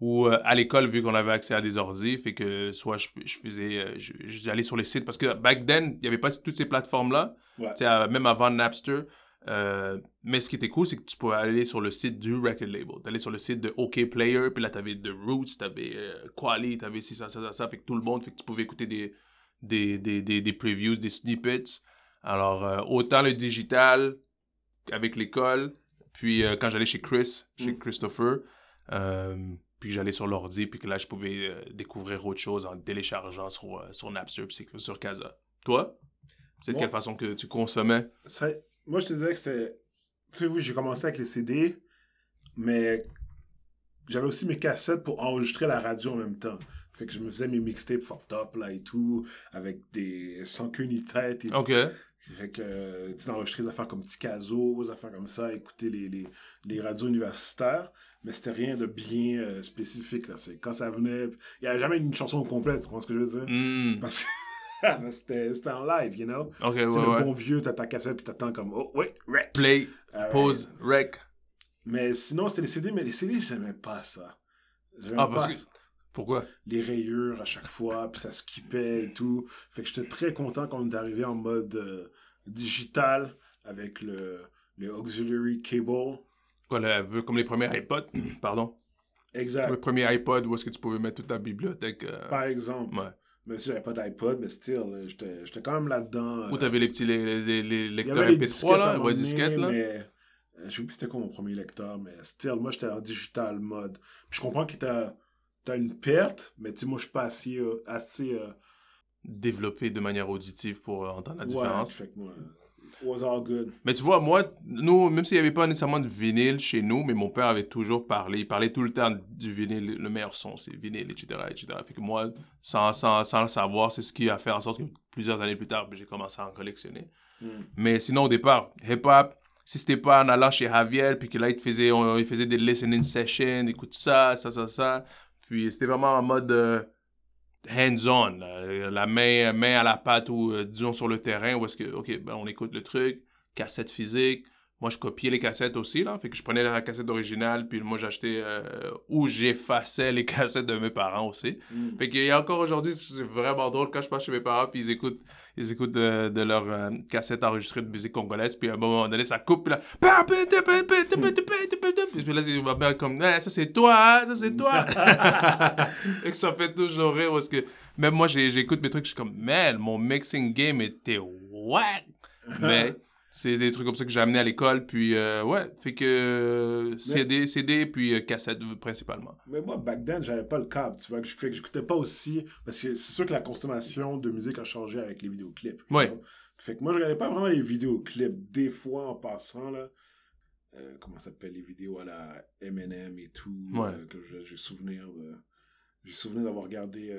Speaker 2: ou euh, à l'école, vu qu'on avait accès à des ordi, fait que soit je, je faisais, je- j'allais sur les sites, parce que back then, il n'y avait pas toutes ces plateformes-là,
Speaker 1: Ouais.
Speaker 2: tu sais, euh, même avant Napster. Euh, mais ce qui était cool, c'est que tu pouvais aller sur le site du record label. T'allais sur le site de OK Player, puis là, t'avais The Roots, t'avais euh, Quali, t'avais ci, ça, ça, ça, ça. Fait que tout le monde, fait que tu pouvais écouter des, des, des, des, des previews, des snippets. Alors, euh, autant le digital avec l'école, puis euh, quand j'allais chez Chris, chez
Speaker 1: Mm.
Speaker 2: Christopher, euh, puis j'allais sur l'ordi, puis que là, je pouvais découvrir autre chose en téléchargeant sur, sur Napster, puis sur Casa. Toi? C'est de quelle façon que tu consommais?
Speaker 1: Moi, je te disais que c'était. Tu sais, oui, j'ai commencé avec les CD, mais j'avais aussi mes cassettes pour enregistrer la radio en même temps. Fait que je me faisais mes mixtapes fucked up là et tout, avec des sans queue ni tête. Et
Speaker 2: OK.
Speaker 1: Fait que, tu sais, d'enregistrer des affaires comme Petit Caso, des affaires comme ça, écouter les, les, les radios universitaires, mais c'était rien de bien euh, spécifique, là. C'est quand ça venait, il n'y avait jamais une chanson complète, tu comprends ce que je veux dire?
Speaker 2: Hmm.
Speaker 1: Parce que Mais c'était en live, you know?
Speaker 2: Ok, ouais,
Speaker 1: le
Speaker 2: ouais.
Speaker 1: bon vieux, t'as ta cassette, puis t'attends comme, oh, wait, rec.
Speaker 2: Play,
Speaker 1: Alright.
Speaker 2: pause, rec.
Speaker 1: Mais sinon, c'était les CD, mais les CD, j'aimais pas ça. J'aimais
Speaker 2: Ah,
Speaker 1: pas
Speaker 2: que-
Speaker 1: ça.
Speaker 2: Pourquoi?
Speaker 1: les rayures à chaque fois, puis ça skippait et tout. Fait que j'étais très content quand on est arrivé en mode euh, digital avec le, le auxiliary cable.
Speaker 2: Quoi, le- comme les premiers iPods, *clears throat* pardon.
Speaker 1: Exact.
Speaker 2: Le premier iPod où est-ce que tu pouvais mettre toute ta bibliothèque. euh,
Speaker 1: Par exemple,
Speaker 2: Ouais.
Speaker 1: Même si j'avais pas d'iPod, mais still, j'étais j'étais quand même là-dedans. Euh,
Speaker 2: t'avais les petits les, les, les- les lecteurs
Speaker 1: avait les
Speaker 2: MP3
Speaker 1: disquettes à un
Speaker 2: là,
Speaker 1: donné,
Speaker 2: disquettes là.
Speaker 1: mais euh, j'ai oublié c'était quoi mon premier lecteur, mais still, moi j'étais en digital mode. Puis je comprends que t'as as une perte, mais tu sais, moi je suis pas assez... euh, assez euh,
Speaker 2: Développé de manière auditive pour euh, entendre la
Speaker 1: ouais,
Speaker 2: différence.
Speaker 1: fait que moi, was all good.
Speaker 2: Mais tu vois, moi, nous, même s'il n'y avait pas nécessairement de vinyle chez nous, mais mon père avait toujours parlé, il parlait tout le temps du vinyle, le meilleur son, c'est vinyle, etc., etc. Fait que moi, sans, sans, sans le savoir, c'est ce qui a fait en sorte que plusieurs années plus tard, j'ai commencé à en collectionner.
Speaker 1: Mm.
Speaker 2: Mais sinon, au départ, hip-hop, si c'était pas en allant chez Javier, puis que là, il te faisait, on- il faisait des listening sessions, écoute ça, ça, ça, ça. Puis c'était vraiment en mode euh, hands-on, là, la main, main à la pâte ou, euh, disons, sur le terrain, où est-ce que, OK, ben, on écoute le truc, cassette physique. Moi, je copiais les cassettes aussi, là. Fait que je prenais la cassette originale, puis moi, j'achetais, euh, ou j'effaçais les *laughs* cassettes de mes parents aussi.
Speaker 1: Mm.
Speaker 2: Fait qu'il y a encore aujourd'hui, c'est vraiment drôle quand je passe chez mes parents, puis ils écoutent, ils écoutent de, de leur euh, cassette enregistrée de musique congolaise, puis à un moment donné, ça coupe, puis là, puis là, ma mère comme, Ah, ça c'est toi, hein, ça c'est toi. *laughs* Et que ça fait toujours rire, parce que même moi, j'écoute mes trucs, je suis comme, man, mon mixing game était whack. Mais *laughs* c'est des trucs comme ça que j'ai amené à l'école, puis euh, ouais, fait que euh, CD, CD, puis euh, cassette principalement.
Speaker 1: Mais moi, back then, j'avais pas le câble, tu vois, que je fait que j'écoutais pas aussi, parce que c'est sûr que la consommation de musique a changé avec les vidéoclips. know. Fait que moi, je regardais pas vraiment les vidéoclips, des fois en passant, là, comment ça s'appelle, les vidéos à la M&M et tout,
Speaker 2: Ouais.
Speaker 1: que j'ai souvenir de... J'ai souvenir d'avoir regardé...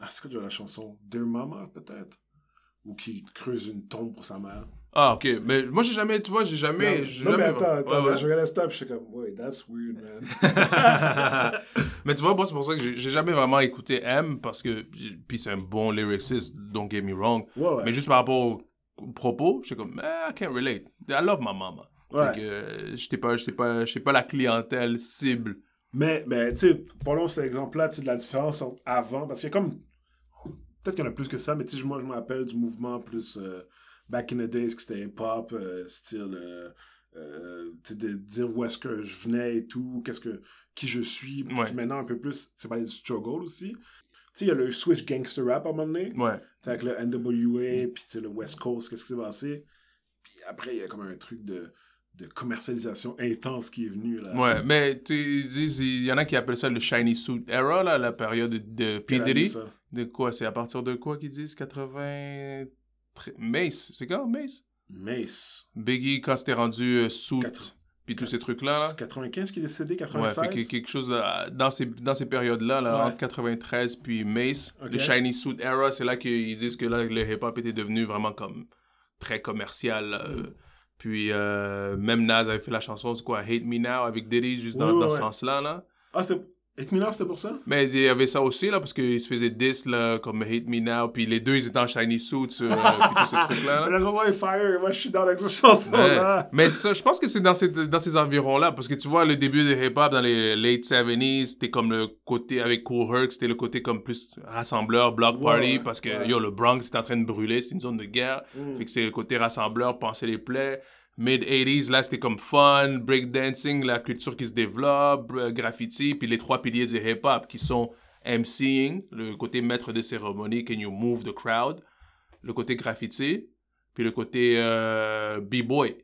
Speaker 1: Ah, c'est quoi déjà la chanson? Dear Mama, peut-être? Ou qui creuse une tombe pour sa mère.
Speaker 2: Ah, ok. Mais moi, j'ai jamais, tu vois, j'ai jamais.
Speaker 1: non,
Speaker 2: j'ai
Speaker 1: non, mais
Speaker 2: jamais-
Speaker 1: attends, attends,
Speaker 2: Ouais, ouais.
Speaker 1: je regardais ça, puis j'étais comme, wait, that's weird, man. *laughs*
Speaker 2: mais tu vois, moi, c'est pour ça que j'ai jamais vraiment écouté M parce que. Puis c'est un bon lyricist, don't get me wrong.
Speaker 1: Ouais.
Speaker 2: Mais juste par rapport au, au propos, j'étais comme, eh, I can't relate. I love my mama.
Speaker 1: Ouais.
Speaker 2: Fait que euh, j'étais pas, j'étais pas, j'étais pas la clientèle cible.
Speaker 1: Mais, mais tu sais, prenons cet exemple-là, tu sais, de la différence entre avant, parce qu'il y a comme. Peut-être qu'il y en a plus que ça, mais tu sais, moi, je me rappelle du mouvement plus euh, back in the days, que c'était hip-hop, euh, style. euh, euh, de dire où est-ce que je venais et tout, qu'est-ce que. qui je suis. Puis maintenant, un peu plus, c'est parler du struggle aussi. Tu sais, il y a le switch gangster rap à un moment donné,
Speaker 2: Ouais.
Speaker 1: avec le NWA, puis le West Coast, qu'est-ce qui s'est passé. Puis après, il y a comme un truc de, de commercialisation intense qui est venu, là.
Speaker 2: Ouais, mais tu disent, il y en a qui appellent ça le shiny suit era, là, la période de, P. Diddy. De quoi? C'est à partir de quoi qu'ils disent? 80. Mace, c'est quand Mace?
Speaker 1: Mace.
Speaker 2: Biggie, quand c'était rendu euh, suit,
Speaker 1: Quatre-
Speaker 2: puis tous ces trucs-là. Là.
Speaker 1: C'est 95 qui est décédé,
Speaker 2: Ouais,
Speaker 1: 96?
Speaker 2: fait que quelque chose là, dans ces, dans ces périodes-là, là,
Speaker 1: Ouais.
Speaker 2: entre 93 puis Mace,
Speaker 1: Ok.
Speaker 2: le Shiny Suit Era, c'est là qu'ils disent que là, le hip-hop était devenu vraiment comme très commercial. là,
Speaker 1: Mm.
Speaker 2: euh. Puis euh, même Nas avait fait la chanson, c'est quoi, Hate Me Now avec Diddy, juste dans,
Speaker 1: Ouais, ouais,
Speaker 2: dans ce
Speaker 1: ouais.
Speaker 2: sens-là. Là.
Speaker 1: Ah, c'était... Hit Me Now, c'était pour ça?
Speaker 2: Mais il y avait ça aussi, là, parce qu'ils se faisaient diss, là, comme Hate Me Now, puis les deux, ils étaient en Shiny Suits, euh, *laughs* puis tous ces trucs-là. là.
Speaker 1: Mais la chanson est fire, et moi, je suis dans avec cette chanson-là.
Speaker 2: Mais ça, je pense que c'est dans ces, dans ces environs-là, parce que tu vois, le début de hip-hop dans les late 70s, c'était comme le côté avec Cool Herc, c'était le côté comme plus rassembleur, block party,
Speaker 1: ouais,
Speaker 2: parce que
Speaker 1: ouais.
Speaker 2: yo, le Bronx est en train de brûler, c'est une zone de guerre.
Speaker 1: Mm.
Speaker 2: Fait que c'est le côté rassembleur, penser les plaies. Mid-80s, là, c'était comme fun, breakdancing, la culture qui se développe, euh, graffiti, puis les trois piliers du hip-hop qui sont MCing, le côté maître de cérémonie, can you move the crowd, le côté graffiti, puis le côté euh, b-boy.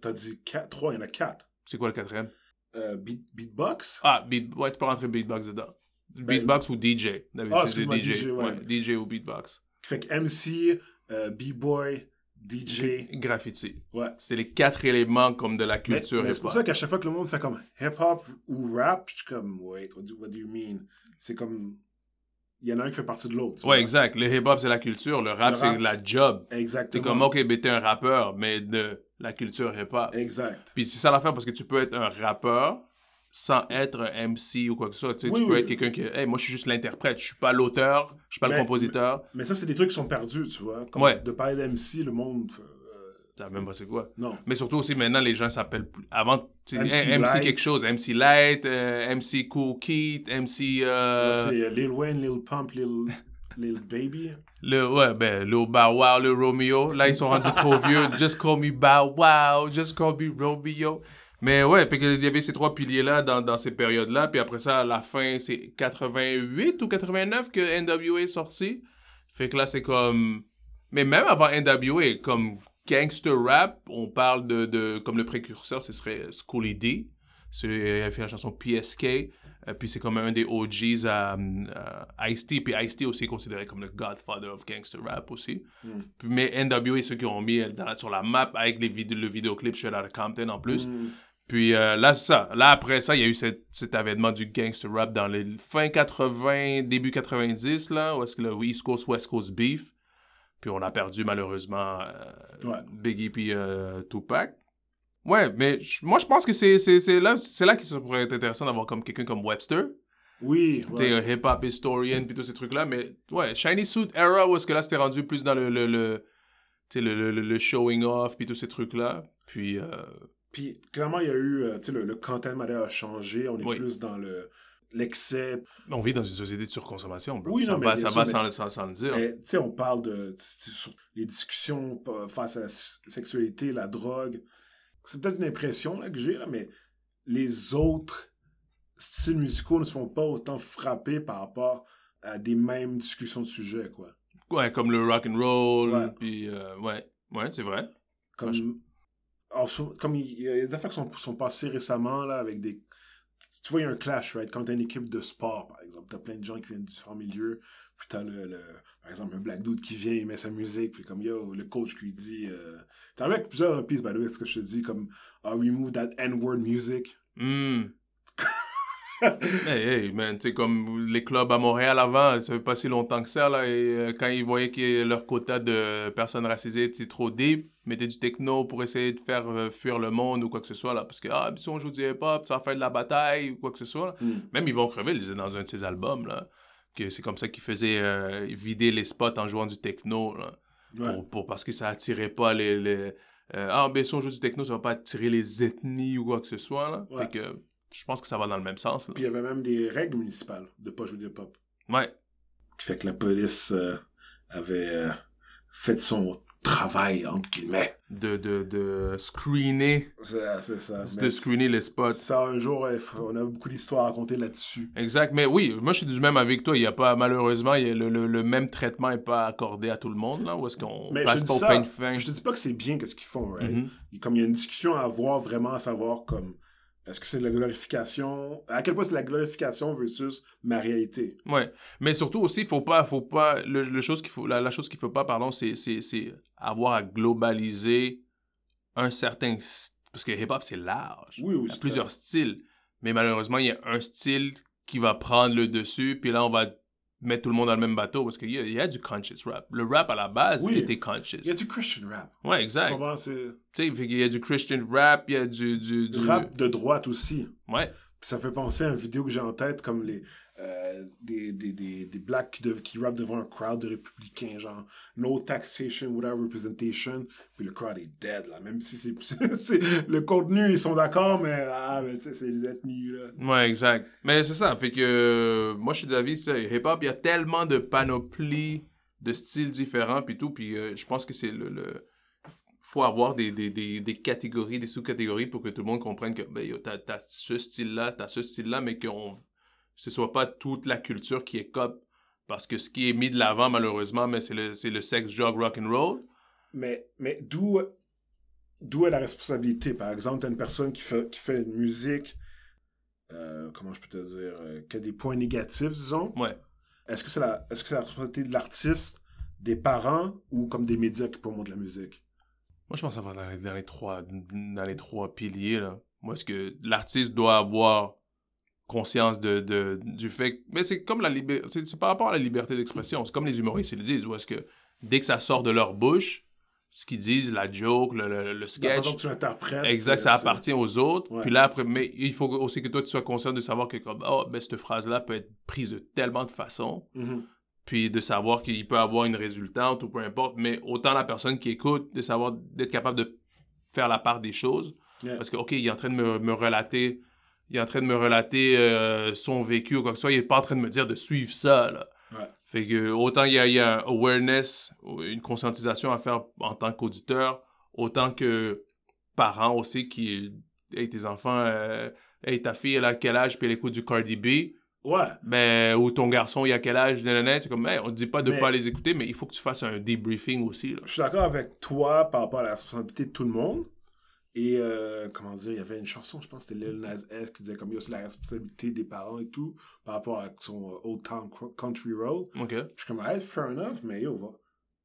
Speaker 1: T'as dit 4, 3, il y en a 4.
Speaker 2: C'est quoi le quatrième?
Speaker 1: Euh, beat, beatbox?
Speaker 2: Ah, beat, ouais, tu peux rentrer beatbox dedans. Beatbox ou DJ.
Speaker 1: Ben, Ah,
Speaker 2: c'est DJ.
Speaker 1: DJ, ouais.
Speaker 2: ouais, DJ ou beatbox.
Speaker 1: Fait que MC, euh, B-boy, DJ.
Speaker 2: Graffiti.
Speaker 1: Ouais.
Speaker 2: C'est les quatre éléments comme de la
Speaker 1: Mais,
Speaker 2: culture
Speaker 1: mais c'est pour
Speaker 2: hip-hop.
Speaker 1: ça qu'à chaque fois que le monde fait comme hip-hop ou rap, je suis comme, wait, what do, what do you mean? C'est comme, il y en a un qui fait partie de l'autre.
Speaker 2: Ouais, exact. Le hip-hop, c'est la culture. Le rap, c'est la job. C'est
Speaker 1: Exactement.
Speaker 2: comme, OK, ben t'es un rappeur, mais de la culture hip-hop.
Speaker 1: Exact.
Speaker 2: Puis c'est ça l'affaire, parce que tu peux être un rappeur sans être un MC ou quoi que ce soit. Tu, sais,
Speaker 1: Oui,
Speaker 2: tu peux
Speaker 1: oui.
Speaker 2: être quelqu'un qui, hey, moi je suis juste l'interprète, je suis pas l'auteur, je suis pas le compositeur.
Speaker 1: Mais ça, c'est des trucs qui sont perdus, tu vois. Comme
Speaker 2: Ouais.
Speaker 1: De parler d'MC, le monde. euh,
Speaker 2: Tu sais même pas c'est quoi.
Speaker 1: non.
Speaker 2: Mais surtout aussi maintenant les gens s'appellent plus- avant tu
Speaker 1: MC
Speaker 2: hey, MC quelque chose, MC Light, euh, MC Cool Keith, MC euh,
Speaker 1: C'est euh, Lil Wayne, Lil Pump, Lil, *laughs* Lil Baby.
Speaker 2: le ouais ben le Bow Wow, le Romeo. Là ils sont rendus trop vieux. *laughs* Just call me Bow Wow, just call me Romeo. Mais ouais, fait qu'il y avait ces trois piliers-là dans, dans ces périodes-là. Puis après ça, à la fin, c'est 88 ou 89 que NWA est sorti. Fait que là, c'est comme... Mais même avant NWA, comme gangster rap, on parle de... de comme le précurseur, ce serait Schoolie D. Il a fait la chanson PSK. Euh, puis c'est comme un des OGs à, à Ice-T. Puis Ice-T aussi est considéré comme le godfather of gangster rap aussi.
Speaker 1: Mm.
Speaker 2: Mais NWA, ceux qui ont mis dans sur la map avec les vidéos, le vidéoclip Straight Outta Compton en plus.
Speaker 1: Mm.
Speaker 2: Puis euh, là, c'est ça. Là, après ça, il y a eu cet, cet avènement du gangster rap dans les fin 80, début 90, là, où est-ce que le East Coast, West Coast beef. Puis on a perdu, malheureusement, euh,
Speaker 1: Ouais.
Speaker 2: Biggie puis euh, Tupac. Ouais, mais moi, je pense que c'est c'est- c'est là, c'est là que ça pourrait être intéressant d'avoir comme quelqu'un comme Webster.
Speaker 1: Oui,
Speaker 2: sais,
Speaker 1: ouais.
Speaker 2: hip-hop historian, puis tous ces trucs-là. Mais ouais, Shiny Suit Era, où est-ce que là, c'était rendu plus dans le, le, le, le, le, le- le showing off, puis tous ces trucs-là. Puis...
Speaker 1: Puis clairement, il y a eu, euh, tu sais, le, le content modèle a changé. On est
Speaker 2: Oui.
Speaker 1: plus dans le l'excès.
Speaker 2: On vit dans une société de surconsommation, bro.
Speaker 1: Oui,
Speaker 2: ça
Speaker 1: non, mais
Speaker 2: va, ça
Speaker 1: sûr,
Speaker 2: va
Speaker 1: mais-
Speaker 2: sans, le- sans, sans le dire.
Speaker 1: Mais, tu sais, on parle de les discussions euh, face à la sexualité, la drogue. C'est peut-être une impression là, que j'ai, là, mais les autres styles musicaux ne se font pas autant frapper par rapport à des mêmes discussions de sujets, quoi.
Speaker 2: Ouais, comme le rock and roll,
Speaker 1: Ouais.
Speaker 2: puis euh, ouais, ouais, c'est vrai.
Speaker 1: Comme, Comme il y a des affaires qui sont, sont passées récemment, là, avec des... Tu vois, il y a un clash, right? Quand t'as une équipe de sport, par exemple, t'as plein de gens qui viennent de différents milieux, puis t'as le, par exemple, un black dude qui vient, il met sa musique, puis comme, yo, le coach qui lui dit... Euh... T'as avec plusieurs reprises, by the way, ce que je te dis, comme, ah, remove that N-word music.
Speaker 2: Hmm. Hey, hey, man, tu sais, comme les clubs à Montréal avant, ça fait pas si longtemps que ça, là, et euh, quand ils voyaient que leur quota de personnes racisées était trop deep, mettaient du techno pour essayer de faire euh, fuir le monde ou quoi que ce soit, là, parce que, ah, si on joue du hip-hop, ça va faire de la bataille ou quoi que ce soit, là.
Speaker 1: Hmm.
Speaker 2: Même Ils vont crever, dans un de ses albums, là, que c'est comme ça qu'ils faisaient euh, vider les spots en jouant du techno, là.
Speaker 1: Ouais.
Speaker 2: pour, pour- parce que ça attirait pas les... les ah, ben si on joue du techno, ça va pas attirer les ethnies ou quoi que ce soit, là.
Speaker 1: Ouais.
Speaker 2: Fait que je pense que ça va dans le même sens, là.
Speaker 1: Puis il y avait même des règles municipales de pas jouer de hip-hop.
Speaker 2: Ouais.
Speaker 1: Qui fait que la police euh, avait euh, fait son travail, entre guillemets.
Speaker 2: De, de, de screener,
Speaker 1: C'est c'est ça.
Speaker 2: de screener les spots.
Speaker 1: Ça, un jour, on a beaucoup d'histoires à raconter là-dessus.
Speaker 2: Exact, mais oui, moi je suis du même avec toi. Il y a pas, malheureusement, il y a le, le, le même traitement n'est pas accordé à tout le monde, là, où est-ce qu'on
Speaker 1: Mais je
Speaker 2: passe
Speaker 1: te
Speaker 2: pas
Speaker 1: dis
Speaker 2: au pain fin?
Speaker 1: Je te dis pas que c'est bien qu'est-ce qu'ils font, right?
Speaker 2: Mhm.
Speaker 1: Comme il y a une discussion à avoir vraiment à savoir comme est-ce que c'est de la glorification, à quel point c'est de la glorification versus ma réalité?
Speaker 2: Ouais, mais surtout aussi, faut pas, faut pas, le, le chose qu'il faut, la, la chose qu'il faut pas, pardon, c'est, c'est, c'est avoir à globaliser un certain, parce que hip-hop c'est large.
Speaker 1: Oui, oui.
Speaker 2: Il y a plusieurs styles, mais malheureusement il y a un style qui va prendre le dessus, puis là on va mettre tout le monde dans le même bateau parce qu'il y, a- il y a du conscious rap. Le rap à la base
Speaker 1: Oui.
Speaker 2: il était conscious.
Speaker 1: Il y a du Christian rap.
Speaker 2: Ouais, exact. Tu sais, qu'il y a du Christian rap, il y a du, du,
Speaker 1: du
Speaker 2: du-
Speaker 1: rap de droite aussi.
Speaker 2: Ouais.
Speaker 1: Puis ça fait penser à une vidéo que j'ai en tête comme les euh, des, des, des, des blacks qui, qui rappent devant un crowd de républicains, genre no taxation without representation. Puis le crowd est dead, là. Même si c'est, *laughs* le contenu, ils sont d'accord, mais, ah, mais c'est les ethnies, là.
Speaker 2: Ouais, exact. Mais c'est ça, fait que euh, moi je suis d'avis, hip-hop, il y a tellement de panoplies de styles différents puis tout, puis euh, je pense que c'est le, le- faut avoir des, des, des, des catégories, des sous-catégories pour que tout le monde comprenne que ben, t'as, t'as ce style-là, t'as ce style-là, mais que ce soit pas toute la culture qui est cop. Parce que ce qui est mis de l'avant, malheureusement, mais c'est le, c'est le sex, drug, rock and roll.
Speaker 1: Mais, mais d'où, d'où est la responsabilité? Par exemple, t'as une personne qui fait, qui fait une musique, euh, comment je peux te dire, euh, qui a des points négatifs, disons.
Speaker 2: Ouais.
Speaker 1: Est-ce que c'est la, est-ce que c'est la responsabilité de l'artiste, des parents ou comme des médias qui promotent la musique?
Speaker 2: Moi, je pense que ça va dans les, dans les trois, dans les trois piliers. Là. Moi, est-ce que l'artiste doit avoir conscience de, de- du fait... que- Mais c'est comme la liberté... C'est par rapport à la liberté d'expression. C'est comme les humoristes, ils le disent. Où est-ce que dès que ça sort de leur bouche, ce qu'ils disent, la joke, le, le, le sketch.
Speaker 1: que tu l'interprètes.
Speaker 2: Exact,
Speaker 1: euh,
Speaker 2: ça
Speaker 1: c'est-
Speaker 2: appartient aux autres.
Speaker 1: Ouais.
Speaker 2: Puis là, après, mais il faut aussi que toi, tu sois conscient de savoir que, comme, oh, ben, cette phrase-là peut être prise de tellement de façons.
Speaker 1: Mhm.
Speaker 2: Puis de savoir qu'il peut avoir une résultante ou peu importe. Mais autant la personne qui écoute, de savoir, d'être capable de faire la part des choses.
Speaker 1: Yeah.
Speaker 2: Parce que, OK, il est en train de me, me relater. Il est en train de me relater euh, son vécu ou quoi que ce soit. Il est pas en train de me dire de suivre ça, là.
Speaker 1: Ouais.
Speaker 2: Fait que autant il y a, il y a awareness, une conscientisation à faire en tant qu'auditeur, autant que parents aussi qui, hey, tes enfants, euh, hey, ta fille, elle a quel âge, puis elle écoute du Cardi B,
Speaker 1: Ouais.
Speaker 2: ben, ou ton garçon, il a quel âge, c'est comme, hey, on te dit pas de
Speaker 1: Mais-
Speaker 2: pas les écouter, mais il faut que tu fasses un debriefing aussi, là.
Speaker 1: Je suis d'accord avec toi par rapport à la responsabilité de tout le monde. Et euh, comment dire, il y avait une chanson, je pense que c'était Lil Nas X qui disait comme il y a aussi la responsabilité des parents et tout par rapport à son euh, Old Town Country Road.
Speaker 2: OK.
Speaker 1: Je suis comme, hey, fair enough, mais yo, va.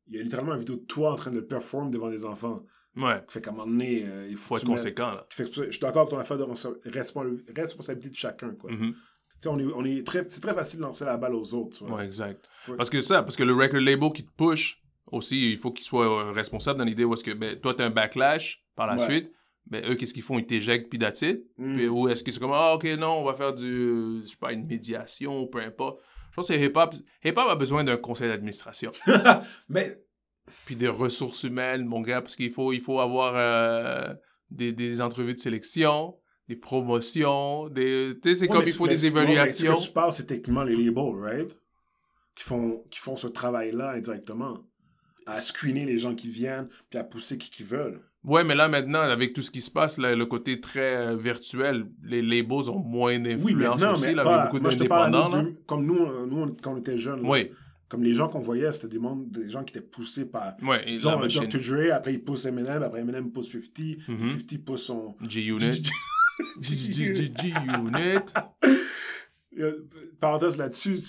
Speaker 1: Il y a littéralement une vidéo de toi en train de le performer devant des enfants.
Speaker 2: Ouais.
Speaker 1: Fait qu'à un moment donné, euh, il faut,
Speaker 2: être
Speaker 1: tu
Speaker 2: conséquent, là.
Speaker 1: Fait que je suis d'accord avec ton affaire de respo- respons- responsabilité de chacun, quoi. Tu sais, on est, on est très, c'est très facile de lancer la balle aux autres, tu vois.
Speaker 2: Ouais, exact.
Speaker 1: Faut-
Speaker 2: Parce que ça, parce que le record label qui te push, aussi, il faut qu'il soit responsable dans l'idée où est-ce que, ben, toi, t'as un backlash par la
Speaker 1: Ouais.
Speaker 2: suite, ben, eux, qu'est-ce qu'ils font? Ils t'éjectent, puis that's it.
Speaker 1: Mm.
Speaker 2: Puis, ou est-ce qu'ils sont comme, ah, ok, non, on va faire du, je sais pas, une médiation, peu importe. Je pense que hip-hop, hip-hop a besoin d'un conseil d'administration. *laughs*
Speaker 1: Mais
Speaker 2: puis des ressources humaines, mon gars, parce qu'il faut, il faut avoir euh, des, des entrevues de sélection, des promotions, des, tu sais, c'est
Speaker 1: Ouais,
Speaker 2: comme il faut des évaluations.
Speaker 1: Ce que tu parles, c'est techniquement les labels, right? Qui font, qui font ce travail-là indirectement. À screener les gens qui viennent, puis à pousser qui, qui veulent.
Speaker 2: Ouais, mais là, maintenant, avec tout ce qui se passe, là, le côté très euh, virtuel, les labels ont moins d'influence
Speaker 1: Oui, maintenant,
Speaker 2: aussi,
Speaker 1: mais
Speaker 2: là, avec beaucoup
Speaker 1: moi, je te parle nous comme nous, euh, nous, on- quand on était jeunes. là.
Speaker 2: Oui,
Speaker 1: Comme les gens qu'on voyait, c'était des, mondes- des gens qui étaient poussés par...
Speaker 2: ouais,
Speaker 1: Disons. Dr. Dre, après il pousse Eminem, après Eminem pousse 50,
Speaker 2: Mhm.
Speaker 1: 50 pousse son...
Speaker 2: G-Unit. G-Unit. *laughs*
Speaker 1: Euh, Parenthèse là-dessus.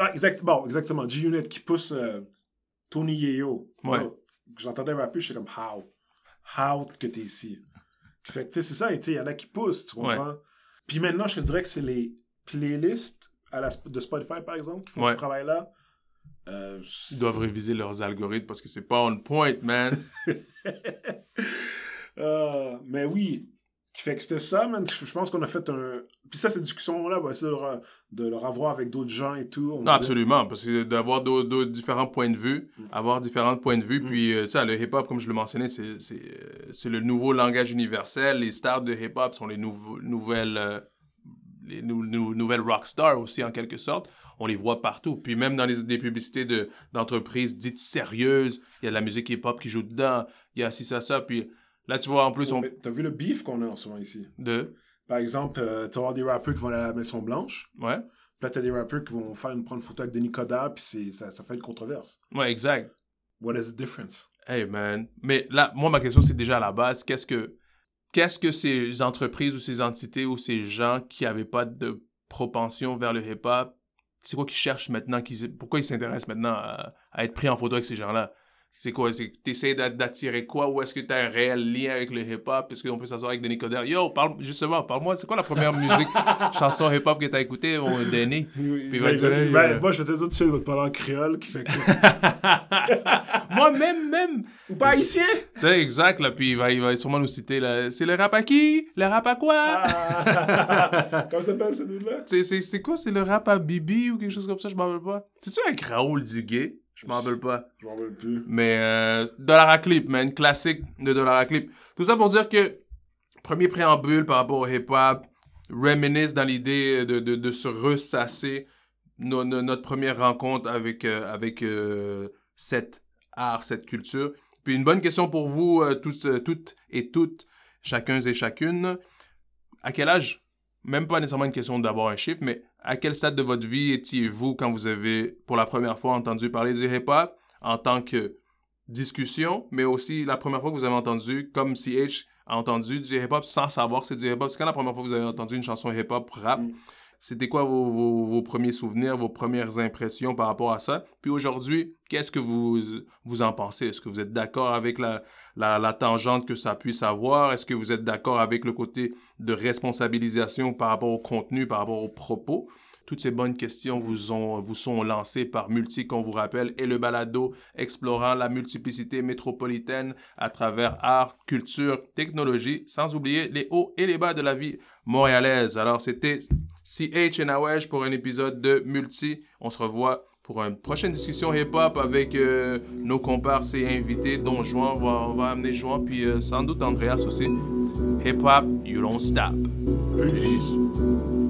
Speaker 1: Ah, exact, bon, exactement. G-Unit qui pousse euh, Tony Yeo.
Speaker 2: Ouais.
Speaker 1: Moi, J'entendais rapper, j'étais comme, how? How que t'es ici? Fait que, tu sais, c'est ça, tu il y en a qui poussent, tu comprends? Puis maintenant, je te dirais que c'est les playlists à la, de Spotify, par exemple, qui font
Speaker 2: Ouais.
Speaker 1: ce travail-là. Euh,
Speaker 2: Ils doivent réviser leurs algorithmes parce que c'est pas on point, man.
Speaker 1: Euh, *laughs* mais oui. Qui fait que c'était ça, man. Je pense qu'on a fait un. Puis ça, cette discussion-là, on va essayer de, le- de le revoir avec d'autres gens et tout. On
Speaker 2: Non, absolument, parce que d'avoir d'autres différents points de vue,
Speaker 1: Mm.
Speaker 2: avoir différents points de vue,
Speaker 1: Mm.
Speaker 2: puis euh, ça, le hip-hop, comme je le mentionnais, c'est euh, c'est le nouveau langage universel. Les stars de hip-hop sont les nouveaux- nouvelles, euh, les nou- nou- nouvelles rock stars aussi, en quelque sorte. On les voit partout. Puis même dans les, des publicités de- d'entreprises dites sérieuses, il y a de la musique hip-hop qui joue dedans, il y a ci, ça, ça. Puis là, tu vois, en plus, on...
Speaker 1: Mais T'as vu le beef qu'on a en ce moment ici?
Speaker 2: De...
Speaker 1: Par exemple, euh, tu vas avoir des rappeurs qui vont aller à la Maison Blanche.
Speaker 2: Ouais,
Speaker 1: Puis là, t'as des rappeurs qui vont faire une, prendre une photo avec Denis Coderre, puis ça, ça fait une controverse.
Speaker 2: ouais, exact.
Speaker 1: What is the difference?
Speaker 2: Hey man. Mais là, moi, ma question, c'est déjà à la base, qu'est-ce que, qu'est-ce que ces entreprises ou ces entités ou ces gens qui n'avaient pas de propension vers le hip-hop, c'est quoi qu'ils cherchent maintenant? qu'ils- pourquoi ils s'intéressent maintenant à, à être pris en photo avec ces gens-là? C'est quoi? C'est d'a- d'attirer quoi? Ou est-ce que tu as un réel lien avec le hip-hop? Est-ce qu'on peut s'asseoir avec Denis Coderre? Yo, parle, justement, parle-moi, c'est quoi la première musique, *laughs* chanson hip-hop que tu as écoutée, mon Denis?
Speaker 1: Oui,
Speaker 2: va
Speaker 1: ben,
Speaker 2: dire,
Speaker 1: ben,
Speaker 2: hey,
Speaker 1: ben,
Speaker 2: euh,
Speaker 1: Moi, je vais te dire tout de suite, te parler en créole, qui fait que... *laughs*
Speaker 2: Moi-même, même!
Speaker 1: Ou pas?
Speaker 2: Tu sais, exact, là, puis il va, il va sûrement nous citer, là, c'est le rap à qui? Le rap à quoi?
Speaker 1: Ah! *laughs* Comment ça s'appelle, celui-là?
Speaker 2: C'est- C'est c'est quoi? C'est le rap à Bibi ou quelque chose comme ça? Je m'en rappelle pas. C'est-tu avec Raoul Duguay? Je m'en rappelle pas.
Speaker 1: Je m'en rappelle plus.
Speaker 2: Mais euh, Dollar à Clip, man. Classique de Dollar à Clip. Tout ça pour dire que, premier préambule par rapport au hip-hop, reminisce dans l'idée de, de, de se ressasser no- no- notre première rencontre avec, euh, avec euh, cet art, cette culture. Puis une bonne question pour vous, euh, tous, euh, toutes et toutes, chacun et chacune. À quel âge, même pas nécessairement une question d'avoir un chiffre, mais à quel stade de votre vie étiez-vous quand vous avez pour la première fois entendu parler du hip-hop en tant que discussion, mais aussi la première fois que vous avez entendu, comme CH a entendu du hip-hop sans savoir que c'est du hip-hop? C'est quand la première fois que vous avez entendu une chanson hip-hop rap?
Speaker 1: Mm.
Speaker 2: C'était quoi vos, premiers souvenirs, vos premières impressions par rapport à ça? Puis aujourd'hui, qu'est-ce que vous, en pensez? Est-ce que vous êtes d'accord avec la tangente que ça puisse avoir? Est-ce que vous êtes d'accord avec le côté de responsabilisation par rapport au contenu, par rapport aux propos? Toutes ces bonnes questions vous, ont, vous sont lancées par Multi, qu'on vous rappelle, et le balado explorant la multiplicité métropolitaine à travers art, culture, technologie, sans oublier les hauts et les bas de la vie montréalaise. Alors, c'était CH pour un épisode de Multi. On se revoit pour une prochaine discussion hip-hop avec euh, nos comparses et invités, dont Juan, on va, on va amener Juan, puis euh, sans doute Andreas aussi. Hip-hop, you don't stop. Peace.